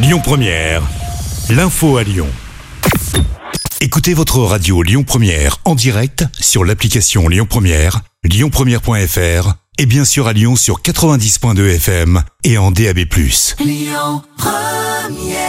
Lyon Première, l'info à Lyon. Écoutez votre radio Lyon Première en direct sur l'application Lyon Première, lyonpremière.fr et bien sûr à Lyon sur 90.2 FM et en DAB+. Lyon Première